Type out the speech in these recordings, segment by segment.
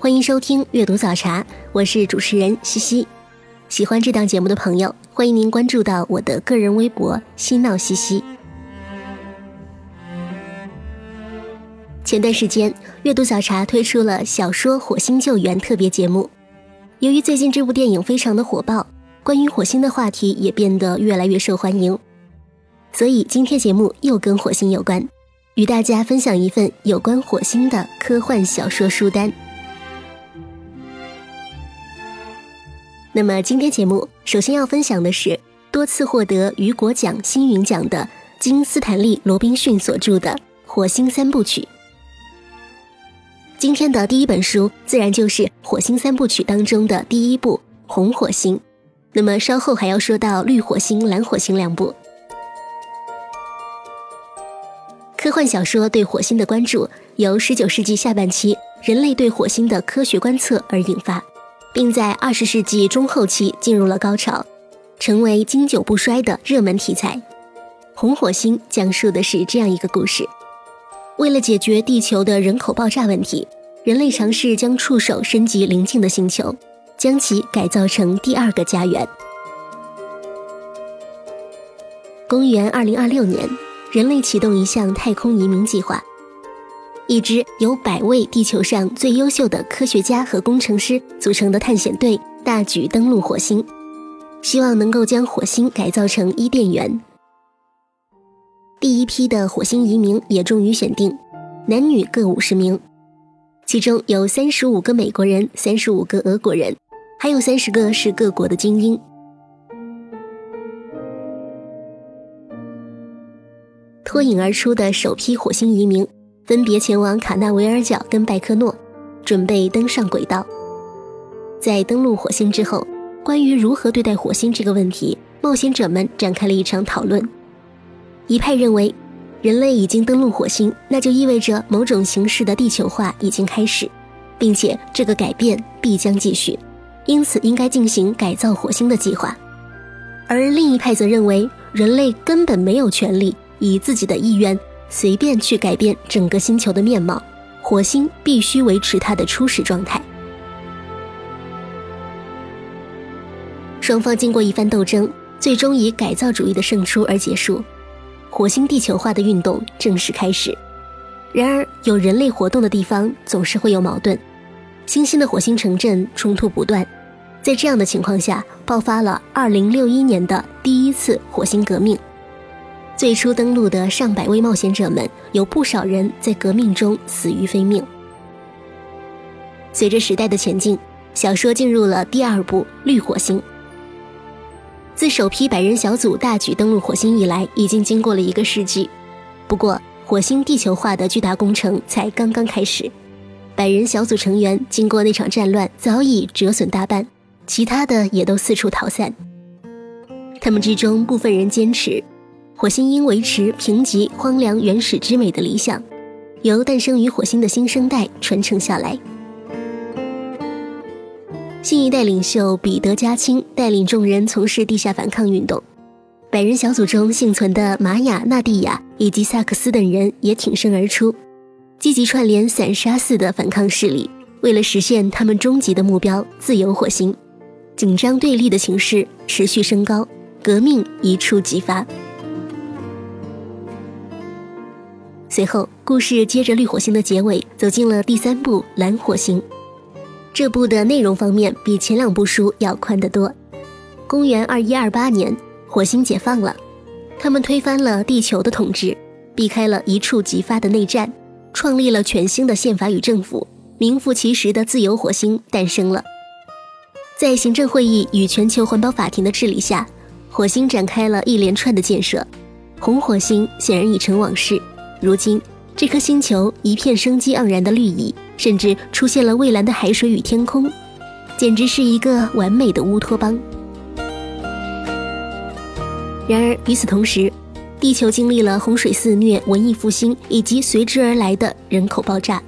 欢迎收听阅读早茶，我是主持人西西。喜欢这档节目的朋友，欢迎您关注到我的个人微博“嬉闹西西”。前段时间，阅读早茶推出了小说《火星救援》特别节目。由于最近这部电影非常的火爆，关于火星的话题也变得越来越受欢迎，所以今天节目又跟火星有关。与大家分享一份有关火星的科幻小说书单。那么今天节目首先要分享的是多次获得雨果奖星云奖的金斯坦利·罗宾逊所著的《火星三部曲》。今天的第一本书自然就是《火星三部曲》当中的第一部《红火星》，那么稍后还要说到《绿火星》《蓝火星》两部。科幻小说对火星的关注，由19世纪下半期人类对火星的科学观测而引发，并在20世纪中后期进入了高潮，成为经久不衰的热门题材。红火星讲述的是这样一个故事：为了解决地球的人口爆炸问题，人类尝试将触手伸及邻近的星球，将其改造成第二个家园。公元2026年。人类启动一项太空移民计划，一支由百位地球上最优秀的科学家和工程师组成的探险队大举登陆火星，希望能够将火星改造成伊甸园。第一批的火星移民也终于选定，男女各五十名，其中有三十五个美国人，三十五个俄国人，还有三十个是各国的精英。脱颖而出的首批火星移民分别前往卡纳维尔角跟拜科诺，准备登上轨道。在登陆火星之后，关于如何对待火星这个问题，冒险者们展开了一场讨论。一派认为，人类已经登陆火星，那就意味着某种形式的地球化已经开始，并且这个改变必将继续，因此应该进行改造火星的计划。而另一派则认为，人类根本没有权利。以自己的意愿随便去改变整个星球的面貌，火星必须维持它的初始状态。双方经过一番斗争，最终以改造主义的胜出而结束，火星地球化的运动正式开始。然而，有人类活动的地方总是会有矛盾，新兴的火星城镇冲突不断，在这样的情况下，爆发了2061年的第一次火星革命。最初登陆的上百位冒险者们，有不少人在革命中死于非命。随着时代的前进，小说进入了第二部《绿火星》。自首批百人小组大举登陆火星以来，已经经过了一个世纪。不过，火星地球化的巨大工程才刚刚开始。百人小组成员经过那场战乱，早已折损大半，其他的也都四处逃散。他们之中部分人坚持。火星应维持贫瘠、荒凉、原始之美的理想，由诞生于火星的新生代传承下来。新一代领袖彼得·加钦带领众人从事地下反抗运动，百人小组中幸存的玛雅、纳蒂亚以及萨克斯等人也挺身而出，积极串联散沙似的反抗势力，为了实现他们终极的目标——自由火星。紧张对立的形势持续升高，革命一触即发。随后，故事接着绿火星的结尾，走进了第三部蓝火星。这部的内容方面比前两部书要宽得多。公元二一二八年，火星解放了，他们推翻了地球的统治，避开了一触即发的内战，创立了全新的宪法与政府，名副其实的自由火星诞生了。在行政会议与全球环保法庭的治理下，火星展开了一连串的建设，红火星显然已成往事。如今，这颗星球一片生机盎然的绿意，甚至出现了蔚蓝的海水与天空，简直是一个完美的乌托邦。然而与此同时，地球经历了洪水肆虐、文艺复兴以及随之而来的人口爆炸，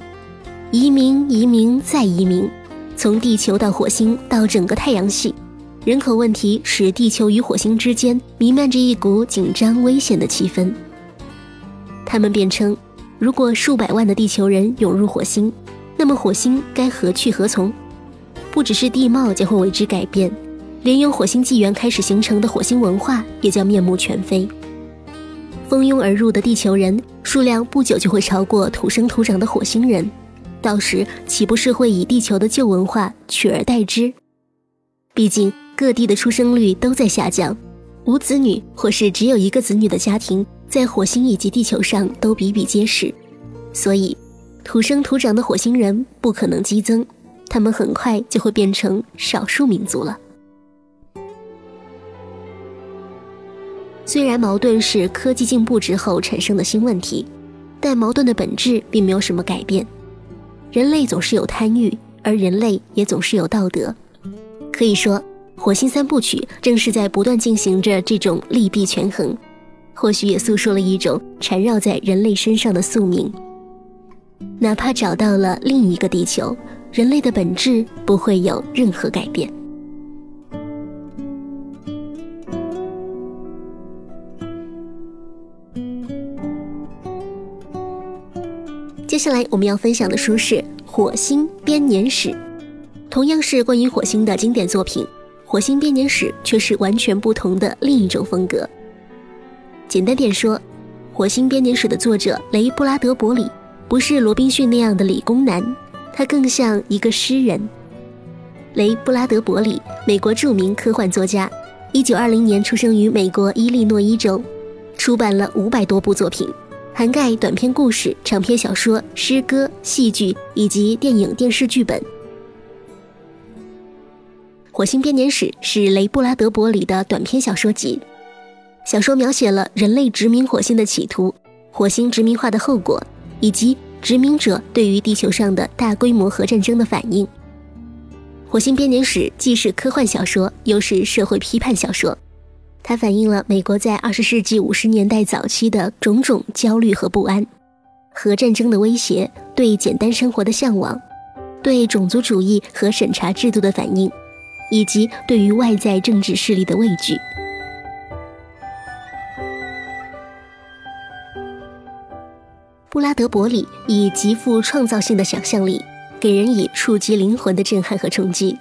移民、移民再移民，从地球到火星到整个太阳系。人口问题使地球与火星之间弥漫着一股紧张危险的气氛。他们辩称，如果数百万的地球人涌入火星，那么火星该何去何从？不只是地貌将会为之改变，连由火星纪元开始形成的火星文化也将面目全非。蜂拥而入的地球人数量不久就会超过土生土长的火星人，到时岂不是会以地球的旧文化取而代之？毕竟。各地的出生率都在下降，无子女或是只有一个子女的家庭，在火星以及地球上都比比皆是，所以土生土长的火星人不可能激增，他们很快就会变成少数民族了。虽然矛盾是科技进步之后产生的新问题，但矛盾的本质并没有什么改变。人类总是有贪欲，而人类也总是有道德，可以说。火星三部曲正是在不断进行着这种利弊权衡，或许也诉说了一种缠绕在人类身上的宿命。哪怕找到了另一个地球，人类的本质不会有任何改变。接下来我们要分享的书是《火星编年史》，同样是关于火星的经典作品。火星编年史却是完全不同的另一种风格。简单点说，火星编年史的作者雷布拉德伯里不是罗宾逊那样的理工男，他更像一个诗人。雷布拉德伯里，美国著名科幻作家，一九二零年出生于美国伊利诺伊州，出版了五百多部作品，涵盖短篇故事、长篇小说、诗歌、戏剧以及电影、电视剧本。《火星编年史》是雷布拉德伯里的短篇小说集，小说描写了人类殖民火星的企图、火星殖民化的后果，以及殖民者对于地球上的大规模核战争的反应。《火星编年史》既是科幻小说，又是社会批判小说，它反映了美国在二十世纪五十年代早期的种种焦虑和不安，核战争的威胁，对简单生活的向往，对种族主义和审查制度的反应。以及对于外在政治势力的畏惧，布拉德伯里以极富创造性的想象力，给人以触及灵魂的震撼和冲击。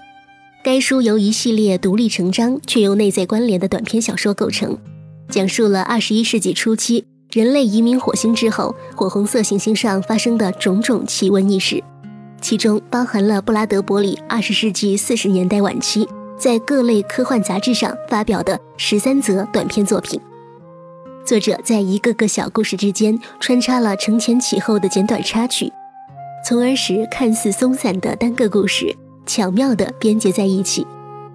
该书由一系列独立成章却又内在关联的短篇小说构成，讲述了二十一世纪初期人类移民火星之后，火红色行星上发生的种种奇闻异事。其中包含了布拉德伯里二十世纪四十年代晚期在各类科幻杂志上发表的十三则短篇作品。作者在一个个小故事之间穿插了承前启后的简短插曲，从而使看似松散的单个故事巧妙地编结在一起，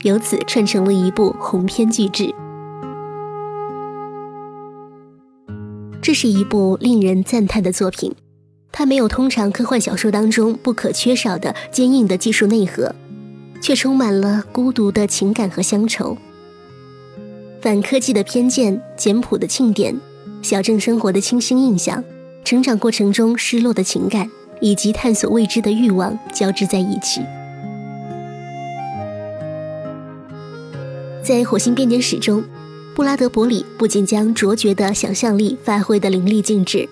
由此串成了一部鸿篇巨制。这是一部令人赞叹的作品。它没有通常科幻小说当中不可缺少的坚硬的技术内核，却充满了孤独的情感和乡愁。反科技的偏见、简朴的庆典、小镇生活的清新印象、成长过程中失落的情感以及探索未知的欲望交织在一起。在《火星编年史》中，布拉德伯里不仅将卓绝的想象力发挥得淋漓尽致。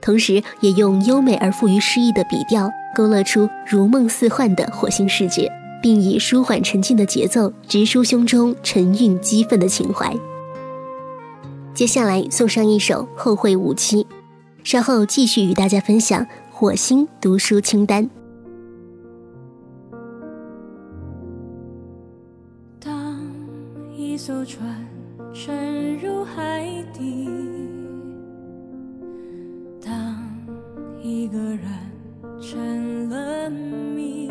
同时，也用优美而富于诗意的笔调，勾勒出如梦似幻的火星世界，并以舒缓沉静的节奏，直抒胸中沉郁激愤的情怀。接下来送上一首《后会无期》，稍后继续与大家分享火星读书清单。当一艘船沉入海底。当一个人成了谜，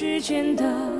之间的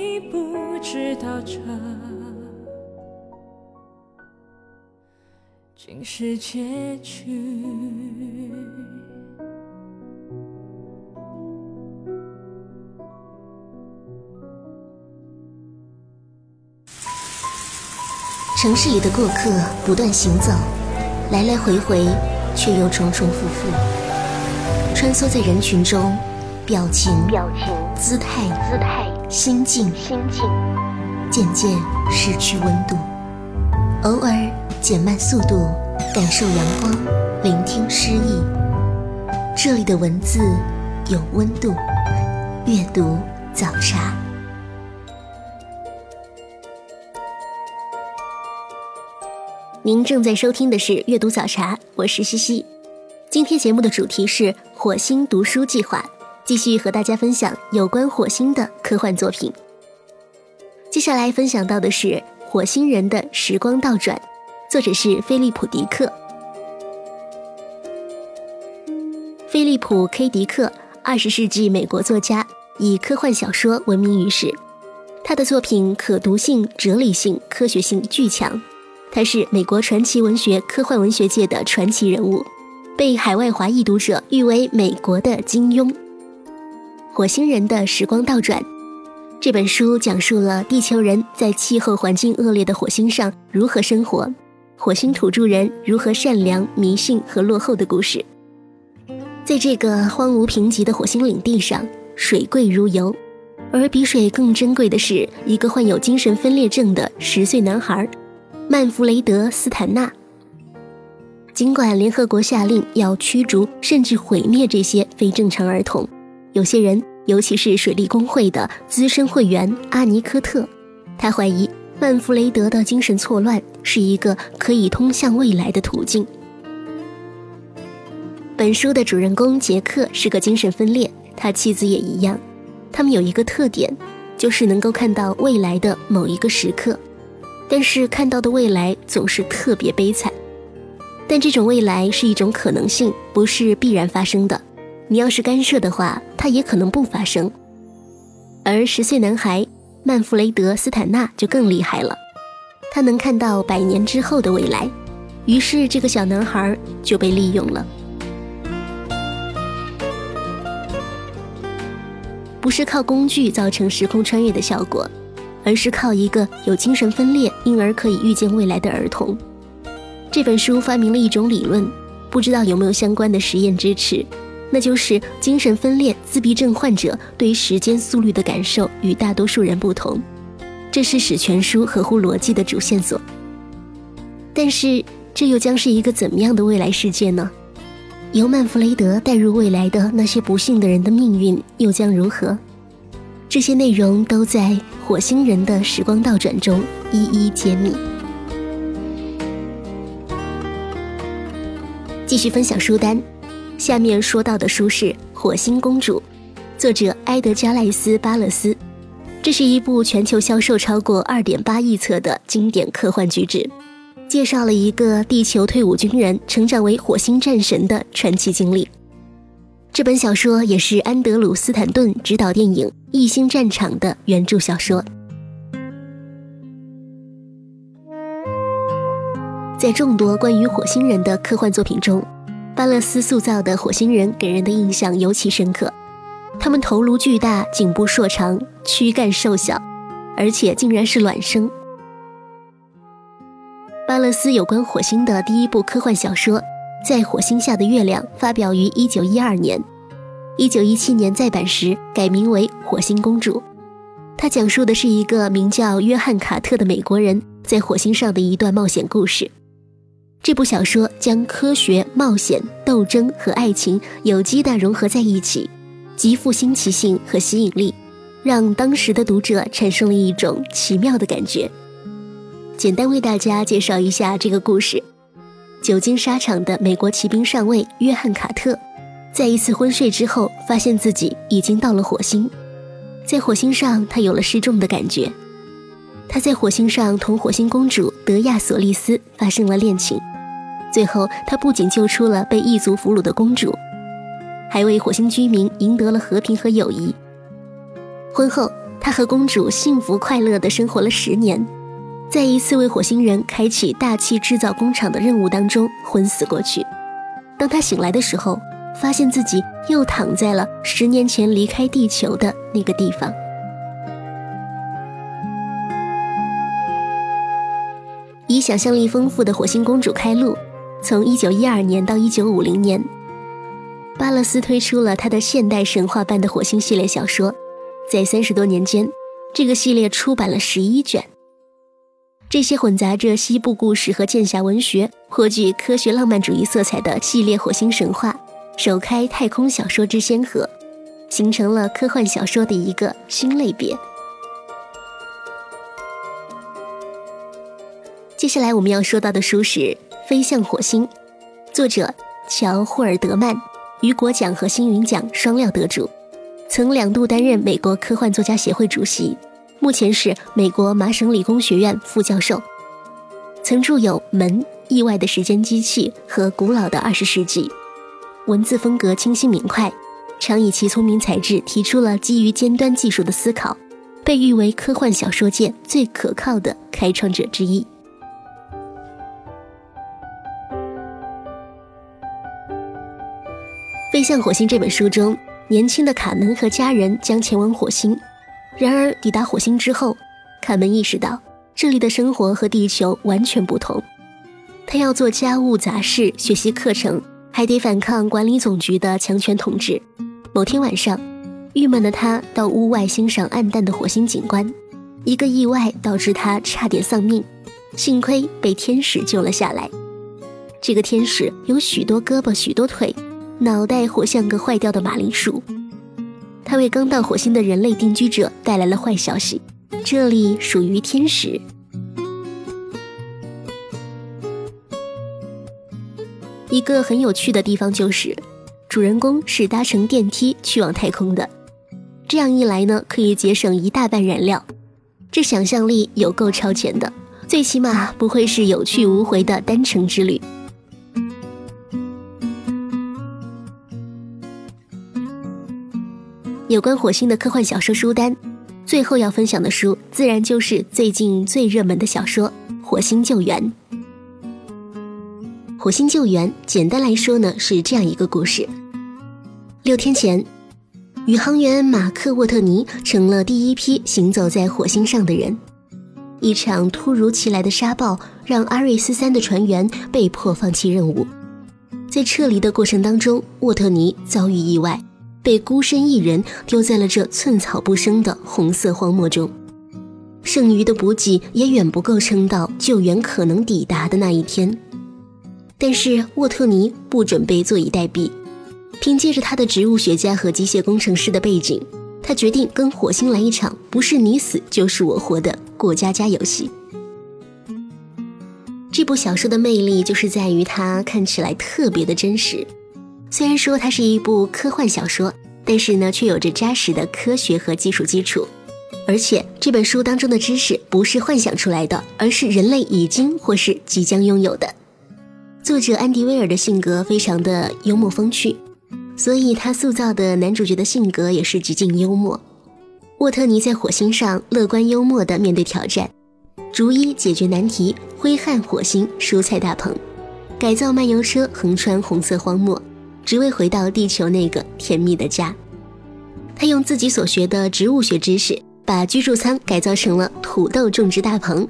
你不知道这竟是结局。城市里的过客不断行走，来来回回，却又重重复复。穿梭在人群中，表情、表情、姿态、姿态、心境，心境，渐渐失去温度。偶尔减慢速度，感受阳光，聆听诗意。这里的文字有温度，阅读早茶。您正在收听的是《阅读早茶》，我是西西。今天节目的主题是火星读书计划，继续和大家分享有关火星的科幻作品。接下来分享到的是《火星人的时光倒转》，作者是菲利普·迪克。菲利普 ·K· 迪克，二十世纪美国作家，以科幻小说闻名于世。他的作品可读性、哲理性、科学性巨强。他是美国传奇文学科幻文学界的传奇人物，被海外华裔读者誉为美国的金庸。《火星人的时光倒转》这本书讲述了地球人在气候环境恶劣的火星上如何生活，火星土著人如何善良、迷信和落后的故事。在这个荒芜贫瘠的火星领地上，水贵如油，而比水更珍贵的是一个患有精神分裂症的十岁男孩。曼弗雷德·斯坦纳。尽管联合国下令要驱逐甚至毁灭这些非正常儿童，有些人，尤其是水利工会的资深会员阿尼科特，他怀疑曼弗雷德的精神错乱是一个可以通向未来的途径。本书的主人公杰克是个精神分裂，他妻子也一样，他们有一个特点，就是能够看到未来的某一个时刻。但是看到的未来总是特别悲惨。但这种未来是一种可能性，不是必然发生的。你要是干涉的话，它也可能不发生。而十岁男孩曼弗雷德·斯坦纳就更厉害了，他能看到百年之后的未来，于是这个小男孩就被利用了。不是靠工具造成时空穿越的效果，而是靠一个有精神分裂，因而可以预见未来的儿童。这本书发明了一种理论，不知道有没有相关的实验支持，那就是精神分裂自闭症患者对于时间速率的感受与大多数人不同，这是使全书合乎逻辑的主线索。但是，这又将是一个怎么样的未来世界呢？由曼弗雷德带入未来的那些不幸的人的命运又将如何？这些内容都在《火星人的时光倒转》中一一揭秘。继续分享书单，下面说到的书是《火星公主》，作者埃德加赖斯·巴勒斯。这是一部全球销售超过二点八亿册的经典科幻巨制，介绍了一个地球退伍军人成长为火星战神的传奇经历。这本小说也是安德鲁·斯坦顿执导电影《异星战场》的原著小说。在众多关于火星人的科幻作品中，巴勒斯塑造的火星人给人的印象尤其深刻。他们头颅巨大，颈部硕长，躯干瘦小，而且竟然是卵生。巴勒斯有关火星的第一部科幻小说《在火星下的月亮》发表于1912年，1917年再版时改名为《火星公主》。它讲述的是一个名叫约翰·卡特的美国人在火星上的一段冒险故事。这部小说将科学、冒险、斗争和爱情有机地融合在一起，极富新奇性和吸引力，让当时的读者产生了一种奇妙的感觉。简单为大家介绍一下这个故事：久经沙场的美国骑兵上尉约翰·卡特，在一次昏睡之后，发现自己已经到了火星。在火星上，他有了失重的感觉。他在火星上同火星公主德亚索利斯发生了恋情。最后，他不仅救出了被异族俘虏的公主，还为火星居民赢得了和平和友谊。婚后，他和公主幸福快乐地生活了十年，在一次为火星人开启大气制造工厂的任务当中昏死过去。当他醒来的时候，发现自己又躺在了十年前离开地球的那个地方。以想象力丰富的火星公主开路。从一九一二年到一九五零年，巴勒斯推出了他的现代神话般的火星系列小说，在三十多年间，这个系列出版了十一卷。这些混杂着西部故事和剑侠文学、颇具科学浪漫主义色彩的系列火星神话，首开太空小说之先河，形成了科幻小说的一个新类别。接下来我们要说到的书是。飞向火星，作者乔·霍尔德曼，雨果奖和星云奖双料得主，曾两度担任美国科幻作家协会主席，目前是美国麻省理工学院副教授，曾著有《门》《意外的时间机器》和《古老的二十世纪》，文字风格清晰明快，常以其聪明才智提出了基于尖端技术的思考，被誉为科幻小说界最可靠的开创者之一。《飞向火星》这本书中，年轻的卡门和家人将前往火星。然而，抵达火星之后，卡门意识到这里的生活和地球完全不同。他要做家务杂事、学习课程，还得反抗管理总局的强权统治。某天晚上，郁闷的他到屋外欣赏暗淡的火星景观，一个意外导致他差点丧命，幸亏被天使救了下来。这个天使有许多胳膊，许多腿。脑袋活像个坏掉的马铃薯。他为刚到火星的人类定居者带来了坏消息：这里属于天使。一个很有趣的地方就是，主人公是搭乘电梯去往太空的。这样一来呢，可以节省一大半燃料。这想象力有够超前的，最起码不会是有去无回的单程之旅。有关火星的科幻小说书单，最后要分享的书自然就是最近最热门的小说《火星救援》。《火星救援》简单来说呢，是这样一个故事：六天前，宇航员马克·沃特尼成了第一批行走在火星上的人。一场突如其来的沙暴让阿瑞斯三的船员被迫放弃任务，在撤离的过程当中，沃特尼遭遇意外。被孤身一人丢在了这寸草不生的红色荒漠中，剩余的补给也远不够撑到救援可能抵达的那一天。但是沃特尼不准备坐以待毙，凭借着他的植物学家和机械工程师的背景，他决定跟火星来一场不是你死就是我活的过家家游戏。这部小说的魅力就是在于它看起来特别的真实。虽然说它是一部科幻小说，但是呢，却有着扎实的科学和技术基础。而且这本书当中的知识不是幻想出来的，而是人类已经或是即将拥有的。作者安迪威尔的性格非常的幽默风趣，所以他塑造的男主角的性格也是极尽幽默。沃特尼在火星上乐观幽默地面对挑战，逐一解决难题，挥汗火星蔬菜大棚，改造漫游车横穿红色荒漠。只为回到地球那个甜蜜的家。他用自己所学的植物学知识，把居住舱改造成了土豆种植大棚；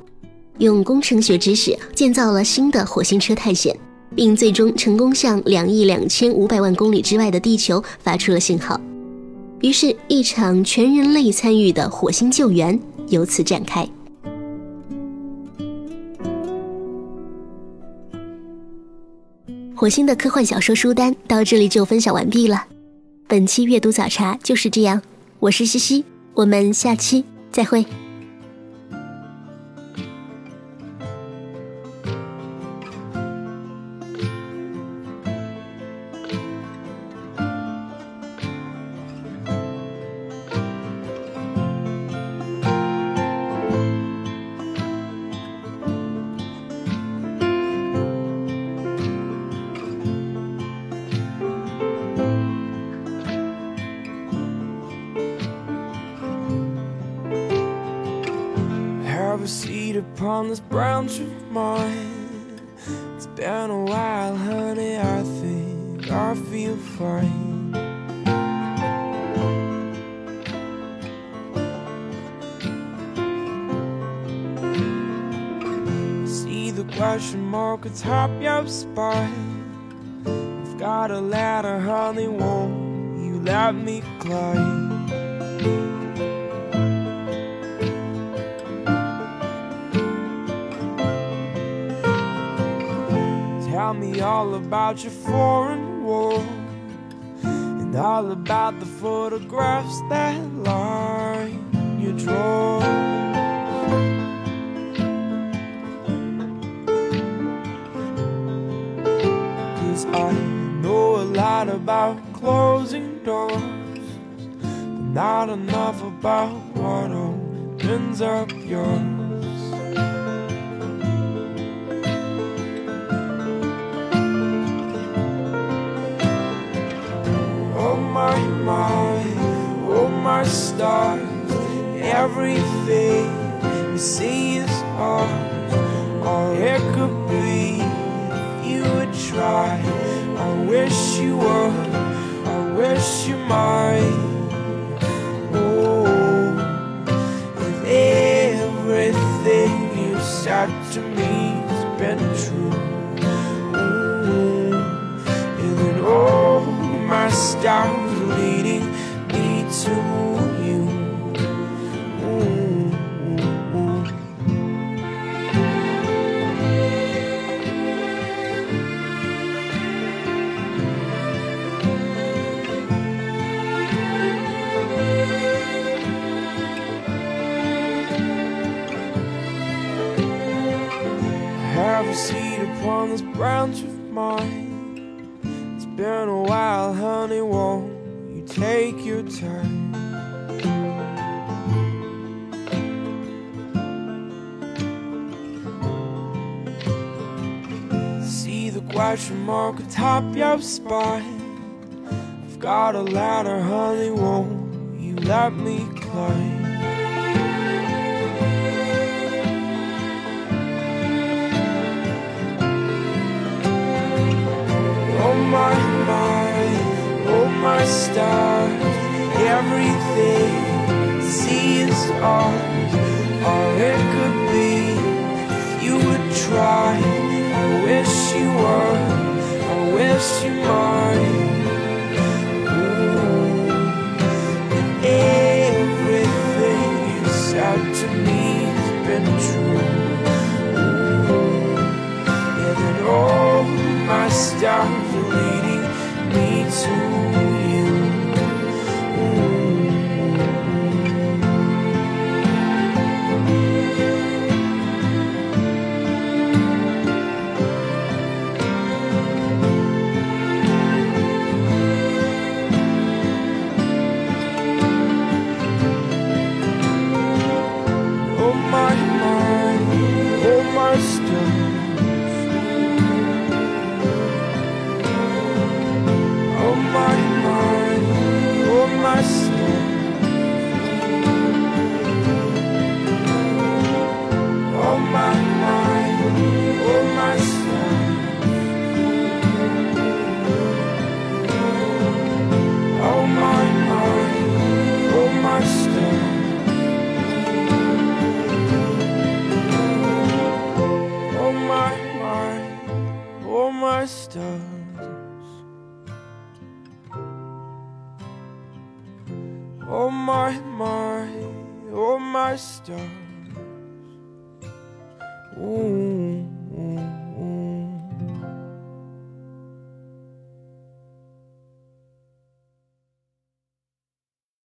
用工程学知识建造了新的火星车探险，并最终成功向两亿两千五百万公里之外的地球发出了信号。于是，一场全人类参与的火星救援由此展开。火星的科幻小说书单到这里就分享完毕了。本期阅读早茶就是这样，我是西西，我们下期再会。Question mark atop your spine. I've got a ladder, honey. Won't you let me climb? Tell me all about your foreign war And all about the photographs that line your drawer I know a lot about closing doors But not enough about what opens up yours Oh my, my, oh my stars. Everything you see is ours. All it could you would. I wish you might. Oh, if everything you said to me has been true. Oh, and then all my stars mine. It's been a while, honey, won't you take your time? See the question mark atop your spine. I've got a ladder, honey, won't you let me climb? my mind, oh my star, everything, see is all.